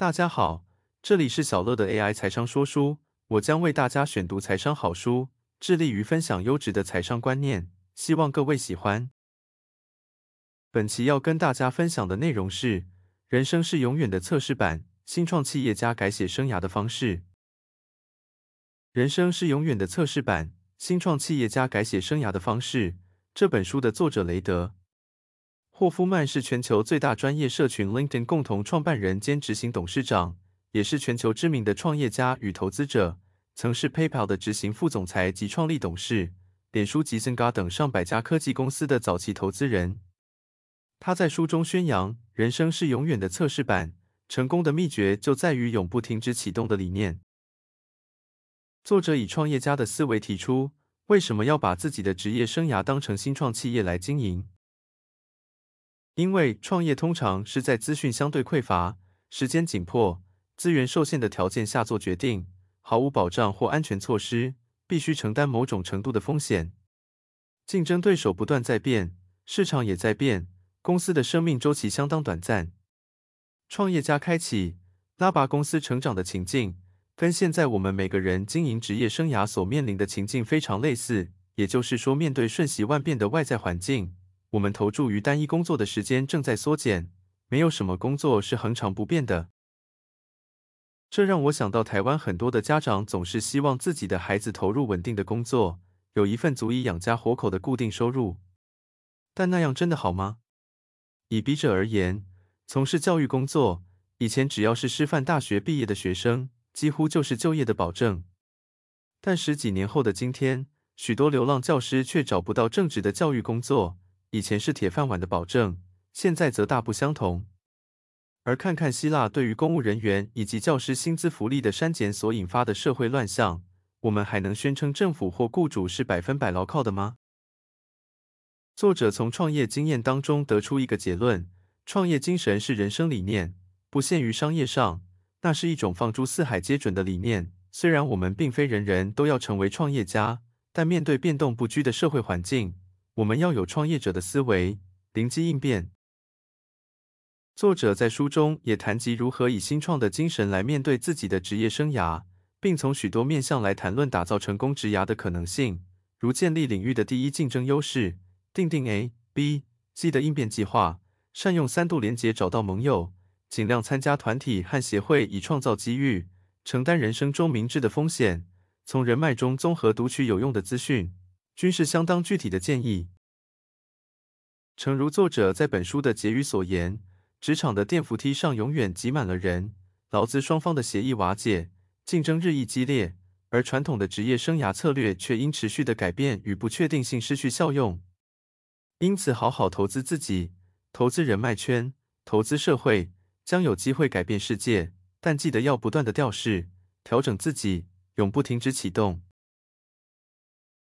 大家好，这里是小乐的 AI 财商说书，我将为大家选读财商好书，致力于分享优质的财商观念，希望各位喜欢。本期要跟大家分享的内容是：人生是永远的测试版，新创企业家改写生涯的方式。人生是永远的测试版，新创企业家改写生涯的方式。这本书的作者雷德。霍夫曼是全球最大专业社群 LinkedIn 共同创办人兼执行董事长，也是全球知名的创业家与投资者。曾是 PayPal 的执行副总裁及创立董事，脸书、吉森 g 等上百家科技公司的早期投资人。他在书中宣扬：人生是永远的测试版，成功的秘诀就在于永不停止启动的理念。作者以创业家的思维提出，为什么要把自己的职业生涯当成新创企业来经营？因为创业通常是在资讯相对匮乏、时间紧迫、资源受限的条件下做决定，毫无保障或安全措施，必须承担某种程度的风险。竞争对手不断在变，市场也在变，公司的生命周期相当短暂。创业家开启拉拔公司成长的情境，跟现在我们每个人经营职业生涯所面临的情境非常类似，也就是说，面对瞬息万变的外在环境。我们投注于单一工作的时间正在缩减，没有什么工作是恒常不变的。这让我想到，台湾很多的家长总是希望自己的孩子投入稳定的工作，有一份足以养家活口的固定收入。但那样真的好吗？以笔者而言，从事教育工作，以前只要是师范大学毕业的学生，几乎就是就业的保证。但十几年后的今天，许多流浪教师却找不到正职的教育工作。以前是铁饭碗的保证，现在则大不相同。而看看希腊对于公务人员以及教师薪资福利的删减所引发的社会乱象，我们还能宣称政府或雇主是百分百牢靠的吗？作者从创业经验当中得出一个结论：创业精神是人生理念，不限于商业上，那是一种放诸四海皆准的理念。虽然我们并非人人都要成为创业家，但面对变动不居的社会环境。我们要有创业者的思维，灵机应变。作者在书中也谈及如何以新创的精神来面对自己的职业生涯，并从许多面向来谈论打造成功职涯的可能性，如建立领域的第一竞争优势，定定 A、B、C 的应变计划，善用三度连结找到盟友，尽量参加团体和协会以创造机遇，承担人生中明智的风险，从人脉中综合读取有用的资讯。均是相当具体的建议。诚如作者在本书的结语所言，职场的电扶梯上永远挤满了人，劳资双方的协议瓦解，竞争日益激烈，而传统的职业生涯策略却因持续的改变与不确定性失去效用。因此，好好投资自己，投资人脉圈，投资社会，将有机会改变世界。但记得要不断的调试、调整自己，永不停止启动。